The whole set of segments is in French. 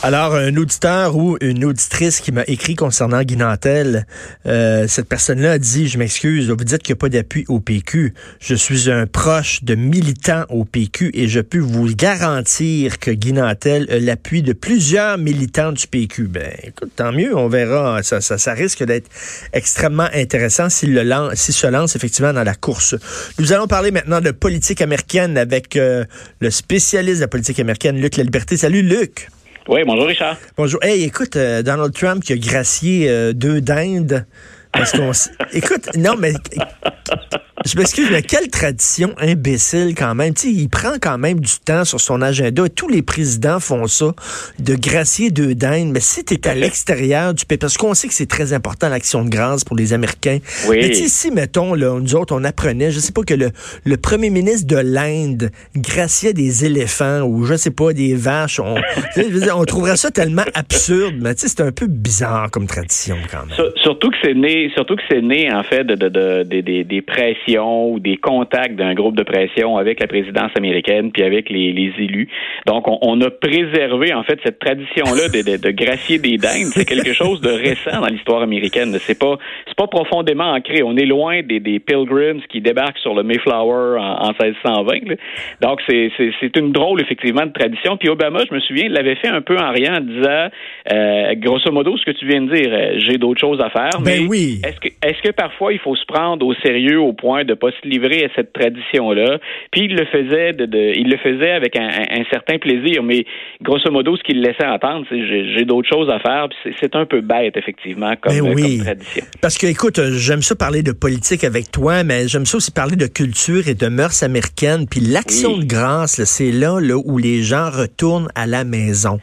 Alors, un auditeur ou une auditrice qui m'a écrit concernant Guy Nantel, euh, cette personne-là a dit, je m'excuse, vous dites qu'il n'y a pas d'appui au PQ. Je suis un proche de militants au PQ et je peux vous garantir que Guy Nantel a l'appui de plusieurs militants du PQ. Ben, écoute, tant mieux, on verra. Ça, ça, ça risque d'être extrêmement intéressant s'il le lance, s'il se lance effectivement dans la course. Nous allons parler maintenant de politique américaine avec euh, le spécialiste de la politique américaine, Luc La Liberté. Salut, Luc. Oui, bonjour Richard. Bonjour. Hey, écoute, euh, Donald Trump qui a gracié euh, deux dindes. Parce qu'on. écoute, non, mais je m'excuse, mais quelle tradition imbécile quand même. Tu sais, il prend quand même du temps sur son agenda. Tous les présidents font ça, de gracier deux dindes. Mais si tu es à l'extérieur du pays, parce qu'on sait que c'est très important l'action de grâce pour les Américains. Oui. Mais si, mettons, là, nous autres, on apprenait, je sais pas, que le, le premier ministre de l'Inde graciait des éléphants ou, je sais pas, des vaches, on, trouverait ça tellement absurde. Mais c'est un peu bizarre comme tradition quand même. Sur- Surtout que c'est né, surtout que c'est né en fait de, de, de- de- des- des pressions ou des contacts d'un groupe de pression avec la présidence américaine puis avec les, les élus. Donc on, on a préservé en fait cette tradition-là de, de, de gracier des dindes. C'est quelque chose de récent dans l'histoire américaine. C'est pas c'est pas profondément ancré. On est loin des, des Pilgrims qui débarquent sur le Mayflower en, en 1620. là. Donc c'est c'est c'est une drôle effectivement de tradition. Puis Obama, je me souviens, l'avait fait un peu en riant en disant euh, grosso modo ce que tu viens de dire. euh, J'ai d'autres choses à faire. Ben mais oui. Est-ce que est-ce que parfois il faut se prendre au sérieux au point de pas se livrer à cette tradition-là Puis il le faisait de, de- il le faisait avec un, un- un certain plaisir, mais grosso modo ce qu'il laissait entendre, c'est j'ai j'ai d'autres choses à faire. Puis c'est- un peu bête effectivement comme, euh, oui. comme tradition. Parce que, écoute, euh, j'aime ça parler de politique avec toi, mais j'aime ça aussi parler de culture et de mœurs américaines. Puis l'action Oui. de grâce, c'est là, là où les gens retournent à la maison.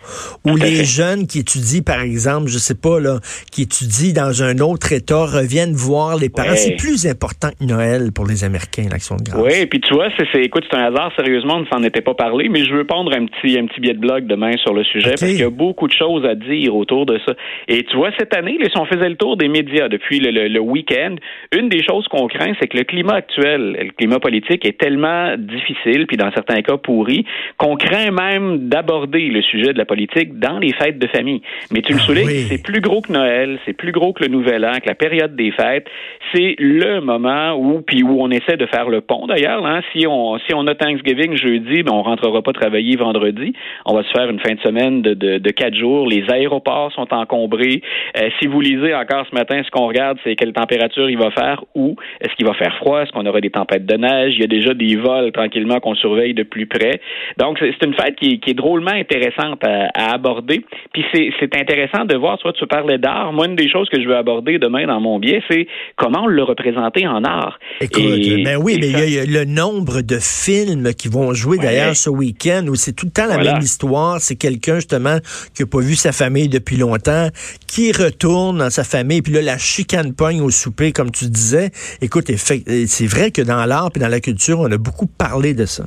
Où les jeunes qui étudient, par exemple, je sais pas, là, qui étudient dans un autre État, reviennent voir les parents. Ouais. C'est plus important que Noël pour les Américains, l'action de grâce. Oui, puis tu vois, c'est, écoute, c'est un hasard, sérieusement, on ne s'en était pas parlé, mais je veux prendre un petit, un petit billet de blog demain sur le sujet parce qu'il y a beaucoup de choses à dire autour de ça. Et tu vois, cette année, là, si on faisait le tour des médias depuis le, le- le week-end, une des choses qu'on craint, c'est que le climat actuel, le climat politique est tellement difficile, puis dans certains cas pourri, qu'on craint même d'aborder le sujet de la politique dans les fêtes de famille. Mais tu le Ah soulignes, oui. c'est plus gros que Noël, c'est plus gros que le Nouvel An, que la période des fêtes. C'est le moment où, où on essaie de faire le pont d'ailleurs. hein. Si on si on a Thanksgiving jeudi, ben on rentrera pas travailler vendredi. On va se faire une fin de semaine de, de, de quatre jours. Les aéroports sont encombrés. Euh, si vous lisez encore ce matin, ce qu'on regarde, c'est quelle température il va faire, où est-ce qu'il va faire froid, est-ce qu'on aura des tempêtes de neige. Il y a déjà des vols tranquillement qu'on surveille de plus près. Donc c'est une fête qui, qui est drôlement intéressante à, à aborder. Puis c'est intéressant de voir. Vois, tu parlais d'art. Moi, une des choses que je veux aborder demain dans mon biais, c'est comment on le représenter en art. Écoute, Et- ben oui, mais il y a- il y, a le nombre de films qui vont jouer Ouais. d'ailleurs ce week-end où c'est tout le temps la Voilà. même histoire. C'est quelqu'un justement qui a pas vu sa famille depuis longtemps, qui retourne dans sa famille, puis là la chicane pogne au souper, comme tu disais. Écoute, c'est vrai que dans l'art et dans la culture, on a beaucoup parlé de ça.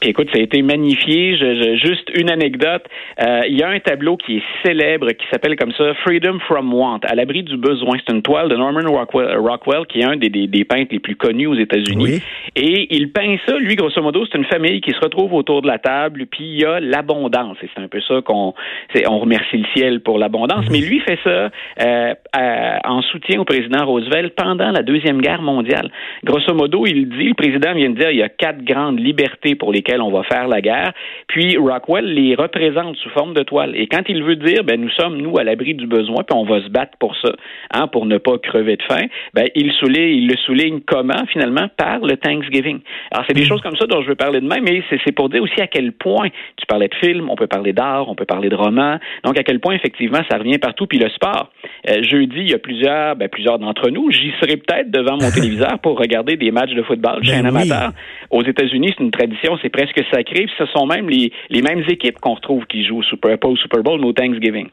Puis écoute, ça a été magnifié. Je, je- juste une anecdote. Euh, il y a un tableau qui est célèbre qui s'appelle comme ça Freedom from Want, à l'abri du besoin. C'est une toile de Norman Rockwell, Rockwell qui est un des, des, des peintres les plus connus aux États-Unis. Oui. Et il peint ça, lui, grosso modo, c'est une famille qui se retrouve autour de la table, puis il y a l'abondance. Et c'est un peu ça qu'on c'est- on remercie le ciel pour l'abondance. Mais lui fait ça euh, à- en soutien au président Roosevelt pendant la Deuxième Guerre mondiale. Grosso modo, il dit, le président vient de dire, il y a quatre grandes libertés pour on va faire la guerre. Puis Rockwell les représente sous forme de toile. Et quand il veut dire, ben nous sommes nous à l'abri du besoin, puis on va se battre pour ça, hein, pour ne pas crever de faim, ben il souligne, il le souligne comment finalement? Par le Thanksgiving. Alors c'est des choses comme ça dont je veux parler demain, mais c'est pour dire aussi à quel point tu parlais de films, on peut parler d'art, on peut parler de romans, donc à quel point effectivement ça revient partout. Puis le sport, Euh, jeudi il y a plusieurs, ben, plusieurs d'entre nous, j'y serai peut-être devant mon téléviseur pour regarder des matchs de football. Suis Ben un oui. amateur. Aux États-Unis, c'est une tradition, c'est presque sacré. Puis ce sont même les, les mêmes équipes qu'on retrouve qui jouent au Super, pas au Super Bowl, au Thanksgiving.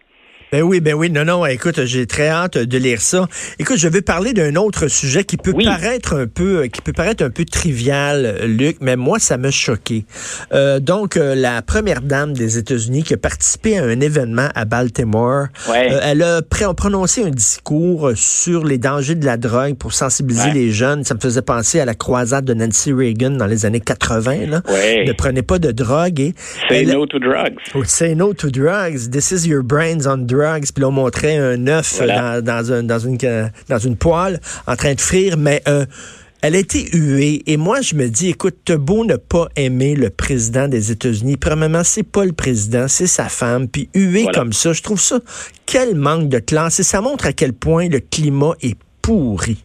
Ben oui, ben oui, non, non, écoute, j'ai très hâte de lire ça. Écoute, je vais parler d'un autre sujet qui peut paraître un peu, qui peut paraître un peu trivial, Luc, mais moi, ça m'a choqué. Euh, donc, euh, la première dame des États-Unis qui a participé à un événement à Baltimore, euh, elle a prononcé un discours sur les dangers de la drogue pour sensibiliser les jeunes. Ça me faisait penser à la croisade de Nancy Reagan dans les années 80. Là. Ne prenez pas de drogue. Et say no to drugs. say no to drugs. This is your brains on drugs puis là, on montrait un œuf dans, dans, une, dans une poêle en train de frire, mais euh, elle a été huée. Et moi, je me dis, écoute, t'as beau ne pas aimer le président des États-Unis. Premièrement, c'est pas le président, c'est sa femme. Puis huée comme ça, je trouve ça, quel manque de classe. Et ça montre à quel point le climat est pourri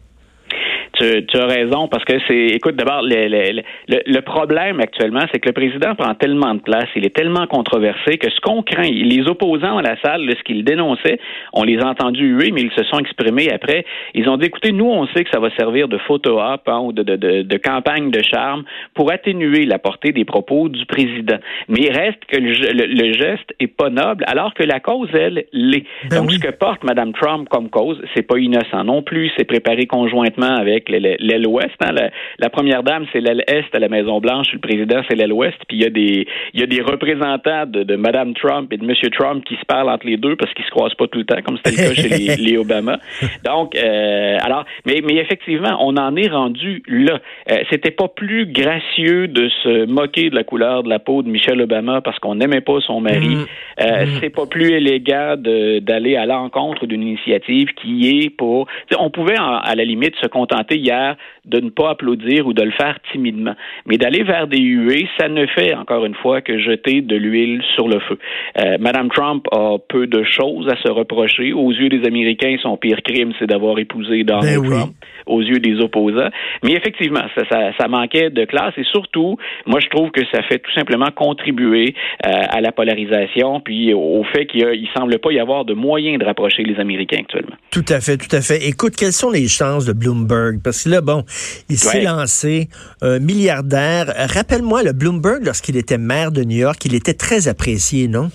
tu, as raison parce que c'est, écoute, d'abord, le, le, le, problème actuellement, c'est que le président prend tellement de place, il est tellement controversé que ce qu'on craint, les opposants à la salle, ce qu'ils dénonçaient, on les a entendus huer, mais ils se sont exprimés après. Ils ont dit, écoutez, nous, on sait que ça va servir de photo-op hein, ou de, de, de, de, campagne de charme pour atténuer la portée des propos du président. Mais il reste que le, geste est pas noble, alors que la cause, elle, l'est. Ben Donc, ce que porte Mme Trump comme cause, c'est pas innocent non plus, c'est préparé conjointement avec l'aile ouest. Hein. La, première dame, c'est l'aile est à la Maison Blanche. Le président, c'est l'aile ouest. Puis il y a des il y a des représentants de, de Mme Trump et de M. Trump qui se parlent entre les deux parce qu'ils se croisent pas tout le temps, comme c'était le cas chez les, Obama. Donc, euh, alors, mais mais effectivement, on en est rendu là. Euh, c'était pas plus gracieux de se moquer de la couleur de la peau de Michelle Obama parce qu'on n'aimait pas son mari. Mm. Euh, mm. C'est pas plus élégant d'aller à l'encontre d'une initiative qui est pour. On pouvait à la limite se contenter hier de ne pas applaudir ou de le faire timidement. Mais d'aller vers des huées, ça ne fait, encore une fois, que jeter de l'huile sur le feu. Euh, Madame Trump a peu de choses à se reprocher. Aux yeux des Américains, son pire crime, c'est d'avoir épousé Donald ben Trump. Aux yeux des opposants. Mais effectivement, ça, ça, ça, manquait de classe et surtout, moi, je trouve que ça fait tout simplement contribuer euh, à la polarisation puis au fait qu'il ne semble pas y avoir de moyens de rapprocher les Américains actuellement. Tout à fait, tout à fait. Écoute, quelles sont les chances de Bloomberg? Parce que là, bon, il s'est lancé un milliardaire. Rappelle-moi, le Bloomberg, lorsqu'il était maire de New York, il était très apprécié, non?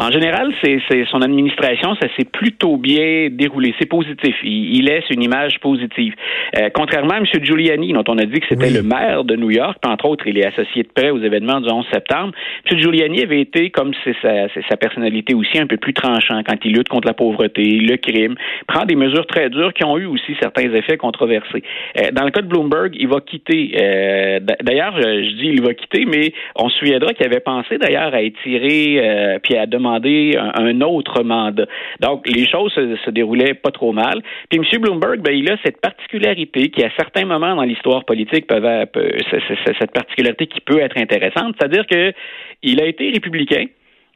En général, c'est son administration, ça s'est plutôt bien déroulé. C'est positif. Il, laisse une image positive. Euh, contrairement à M. Giuliani, dont on a dit que c'était le maire de New York, entre autres, il est associé de près aux événements du 11 septembre. M. Giuliani avait été, comme c'est sa, sa, personnalité aussi, un peu plus tranchant quand il lutte contre la pauvreté, le crime, prend des mesures très dures qui ont eu aussi certains effets controversés. Euh, dans le cas de Bloomberg, il va quitter. Euh, d'ailleurs, je, dis il va quitter, mais on se souviendra qu'il avait pensé d'ailleurs à étirer puis à demander un, autre mandat. Donc, les choses se, déroulaient pas trop mal. Puis M. Bloomberg, ben, il a cette particularité qui, à certains moments dans l'histoire politique, peut, cette particularité qui peut être intéressante, c'est-à-dire que il a été républicain,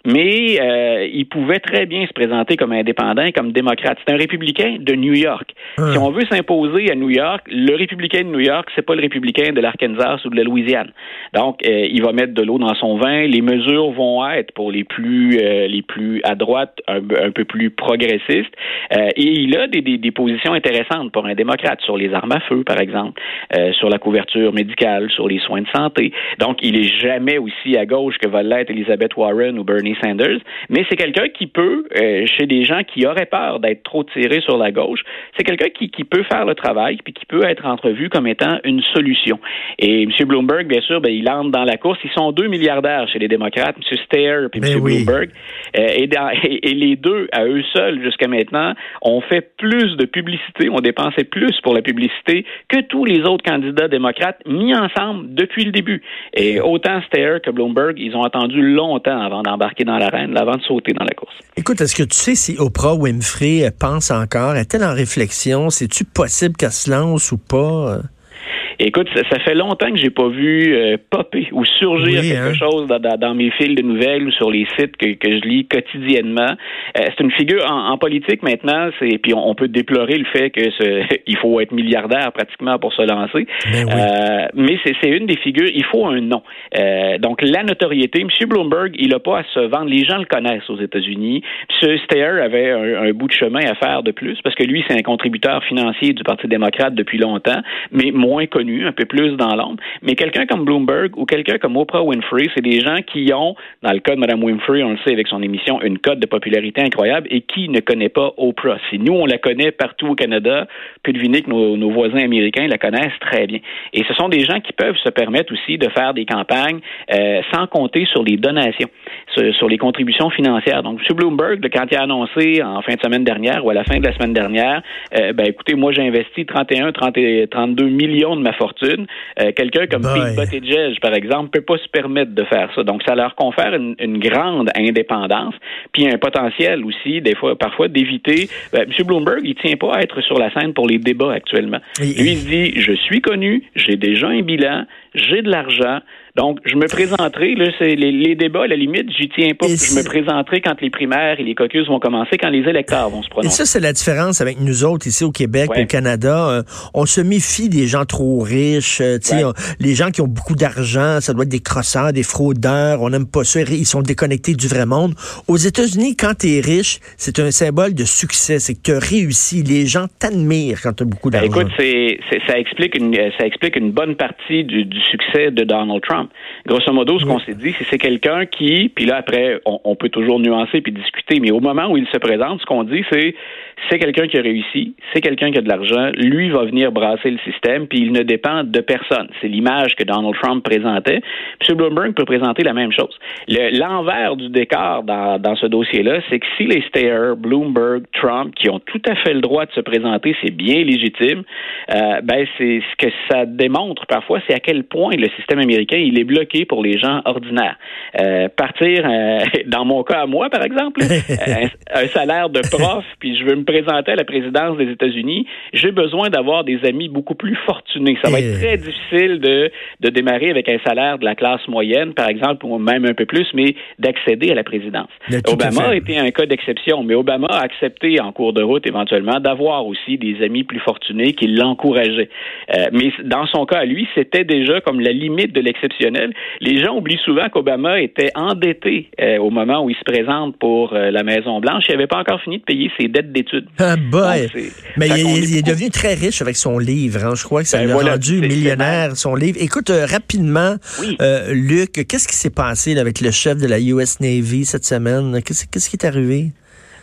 mais euh, il pouvait très bien se présenter comme indépendant, comme démocrate. C'est un républicain de New York. Si on veut s'imposer à New York, le républicain de New York, c'est pas le républicain de l'Arkansas ou de la Louisiane. Donc, euh, il va mettre de l'eau dans son vin. Les mesures vont être pour les plus euh, les plus à droite, un, peu plus progressistes. et il a des, des, des, positions intéressantes pour un démocrate sur les armes à feu, par exemple, sur la couverture médicale, sur les soins de santé. Donc, il est jamais aussi à gauche que va l'être Elizabeth Warren ou Bernie Sanders, mais c'est quelqu'un qui peut, euh, chez des gens qui auraient peur d'être trop tirés sur la gauche, c'est quelqu'un qui, qui, peut faire le travail puis qui peut être entrevu comme étant une solution. Et M. Bloomberg, bien sûr, ben, il entre dans la course. Ils sont deux milliardaires chez les démocrates, M. Steyer et M. Bloomberg. Euh, et, et, les deux, à eux seuls, jusqu'à maintenant, ont fait plus de publicité, ont dépensé plus pour la publicité que tous les autres candidats démocrates mis ensemble depuis le début. Et autant Steyer que Bloomberg, ils ont attendu longtemps avant d'embarquer dans l'arène avant de sauter dans la course. Écoute, est-ce que tu sais si Oprah Winfrey pense encore? Est-elle en réflexion? C'est-tu possible qu'elle se lance ou pas? Écoute, ça, fait longtemps que j'ai pas vu euh, popper ou surgir quelque hein? chose dans, mes fils de nouvelles ou sur les sites que, je lis quotidiennement. Euh, c'est une figure en, politique maintenant, c'est puis on, peut déplorer le fait que ce, il faut être milliardaire pratiquement pour se lancer. Ben euh, mais c'est une des figures. Il faut un nom. donc la notoriété. M. Bloomberg, il a pas à se vendre. Les gens le connaissent aux États-Unis. M. Steyer avait un, un bout de chemin à faire de plus parce que lui, c'est un contributeur financier du Parti démocrate depuis longtemps, mais moins connu un peu plus dans l'ombre. Mais quelqu'un comme Bloomberg ou quelqu'un comme Oprah Winfrey, c'est des gens qui ont, dans le cas de Mme Winfrey, on le sait avec son émission, une cote de popularité incroyable et qui ne connaît pas Oprah. Si nous, on la connaît partout au Canada, peut deviner que nos, voisins américains la connaissent très bien. Et ce sont des gens qui peuvent se permettre aussi de faire des campagnes euh, sans compter sur les donations, sur, les contributions financières. Donc, M. Bloomberg, quand il a annoncé en fin de semaine dernière ou à la fin de la semaine dernière, euh, ben écoutez, moi j'ai investi 31, 30, 32 millions de ma fortune. Euh, quelqu'un comme Pete Buttigieg, par exemple, peut pas se permettre de faire ça. Donc, ça leur confère une, grande indépendance, puis un potentiel aussi, des fois, parfois, d'éviter. Ben, M. Bloomberg, il tient pas à être sur la scène pour les débats actuellement. Lui, il se dit, je suis connu, j'ai déjà un bilan, j'ai de l'argent, donc, je me présenterai, là, c'est les, débats, à la limite, j'y tiens pas. Je me présenterai quand les primaires et les caucus vont commencer, quand les électeurs vont se prononcer. Et ça, c'est la différence avec nous autres ici au Québec, au Canada. Euh, on se méfie des gens trop riches, euh, les gens qui ont beaucoup d'argent, ça doit être des crosseurs, des fraudeurs, on n'aime pas ça, ils sont déconnectés du vrai monde. Aux États-Unis, quand tu es riche, c'est un symbole de succès, c'est que tu as réussi. Les gens t'admirent quand tu as beaucoup ben, d'argent. écoute, c'est, ça, explique une, ça explique une bonne partie du succès de Donald Trump. Grosso modo, ce qu'on s'est dit, c'est c'est quelqu'un qui, puis là après, on, peut toujours nuancer puis discuter, mais au moment où il se présente, ce qu'on dit, c'est c'est quelqu'un qui a réussi, c'est quelqu'un qui a de l'argent, lui va venir brasser le système, puis il ne dépend de personne. C'est l'image que Donald Trump présentait. M. Bloomberg peut présenter la même chose. L'envers du décor dans, dans ce dossier-là, c'est que si les Steyer, Bloomberg, Trump, qui ont tout à fait le droit de se présenter, c'est bien légitime, euh, ben c'est ce que ça démontre parfois, c'est à quel point le système américain il est bloqué pour les gens ordinaires. Euh, partir, euh, dans mon cas à moi par exemple, un, un salaire de prof, puis je veux me présenter à la présidence des États-Unis, j'ai besoin d'avoir des amis beaucoup plus fortunés. Ça va être très difficile de, de démarrer avec un salaire de la classe moyenne, par exemple, ou même un peu plus, mais d'accéder à la présidence. Obama a été un cas d'exception, mais Obama a accepté en cours de route éventuellement d'avoir aussi des amis plus fortunés qui l'encourageaient. Euh, mais dans son cas, lui, c'était déjà comme la limite de l'exceptionnel. Les gens oublient souvent qu'Obama était endetté euh, au moment où il se présente pour euh, la Maison Blanche. Il n'avait pas encore fini de payer ses dettes d'études. Ah, Mais il, est devenu très riche avec son livre. Hein. Je crois que ça ben l'a rendu millionnaire, son livre. Écoute, euh, rapidement, euh, Luc, qu'est-ce qui s'est passé avec le chef de la US Navy cette semaine? Qu'est-ce qui est arrivé?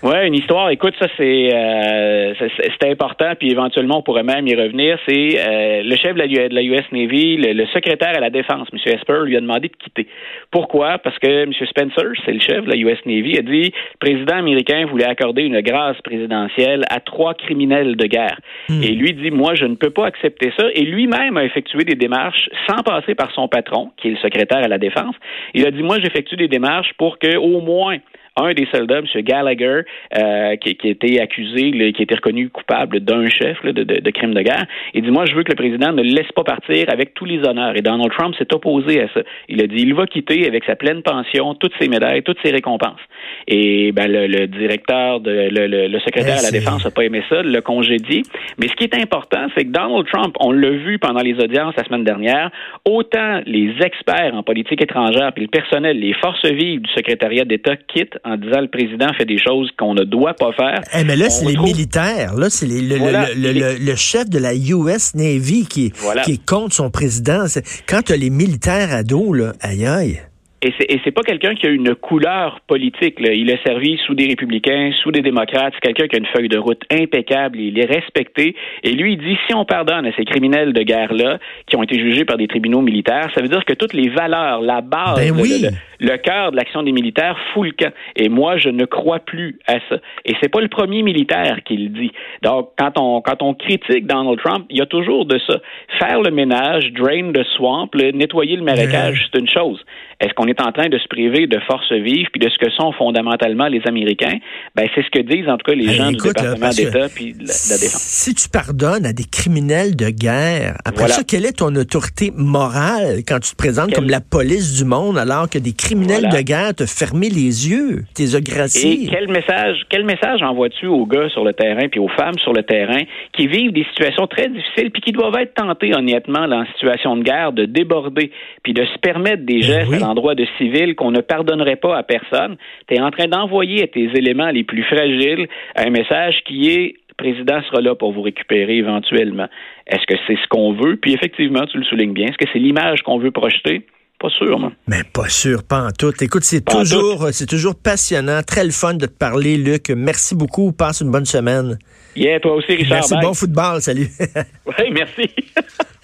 Oui, une histoire. Écoute, ça c'est euh, c'est important, puis éventuellement on pourrait même y revenir. C'est euh, le chef de la, US Navy, le, secrétaire à la défense, M. Esper, lui a demandé de quitter. Pourquoi? Parce que M. Spencer, c'est le chef de la US Navy, a dit le président américain voulait accorder une grâce présidentielle à trois criminels de guerre. Hmm. Et lui dit moi je ne peux pas accepter ça. Et lui-même a effectué des démarches sans passer par son patron, qui est le secrétaire à la défense. Il a dit moi j'effectue des démarches pour que au moins un des soldats, M. Gallagher, euh, qui, qui, a été accusé, qui a été reconnu coupable d'un chef de, de, de, crime de guerre, il dit, moi, je veux que le président ne le laisse pas partir avec tous les honneurs. Et Donald Trump s'est opposé à ça. Il a dit, il va quitter avec sa pleine pension, toutes ses médailles, toutes ses récompenses. Et ben, le, directeur, de, le, le, secrétaire à la défense n'a pas aimé ça, le congédié. Mais ce qui est important, c'est que Donald Trump, on l'a vu pendant les audiences la semaine dernière, autant les experts en politique étrangère, puis le personnel, les forces vives du secrétariat d'État quittent en disant le président fait des choses qu'on ne doit pas faire. Eh, mais là, c'est les militaires. Là, c'est le, le, chef de la US Navy qui, qui est contre son président. Quand tu as les militaires à dos, là, aïe aïe. Et c'est, pas quelqu'un qui a une couleur politique. Il a servi sous des républicains, sous des démocrates. C'est quelqu'un qui a une feuille de route impeccable. Il est respecté. Et lui, il dit si on pardonne à ces criminels de guerre-là, qui ont été jugés par des tribunaux militaires, ça veut dire que toutes les valeurs, la base, ben le, cœur de l'action des militaires fout le camp. Et moi, je ne crois plus à ça. Et c'est pas le premier militaire qui le dit. Donc, quand on, quand on critique Donald Trump, il y a toujours de ça. Faire le ménage, drain the swamp, nettoyer le marécage, c'est une chose. Est-ce qu'on est en train de se priver de forces vives puis de ce que sont fondamentalement les Américains? Ben, c'est ce que disent en tout cas les ben, gens du département d'État puis de la, défense. Si tu pardonnes à des criminels de guerre, après ça, quelle est ton autorité morale quand tu te présentes comme la police du monde alors que des criminels de guerre te ferment les yeux, tes Et quel message, quel message envoies-tu aux gars sur le terrain puis aux femmes sur le terrain qui vivent des situations très difficiles puis qui doivent être tentés honnêtement dans une situation de guerre de déborder puis de se permettre des ben gestes endroit de civil qu'on ne pardonnerait pas à personne, tu es en train d'envoyer à tes éléments les plus fragiles un message qui est président sera là pour vous récupérer éventuellement. Est-ce que c'est ce qu'on veut? Puis effectivement, tu le soulignes bien. Est-ce que c'est l'image qu'on veut projeter? Pas sûr, moi. Mais pas sûr, pas en tout. Écoute, c'est toujours, c'est toujours passionnant, très le fun de te parler, Luc. Merci beaucoup. Passe une bonne semaine. Yeah, toi aussi, Richard. Merci, bon football. Salut. oui, merci.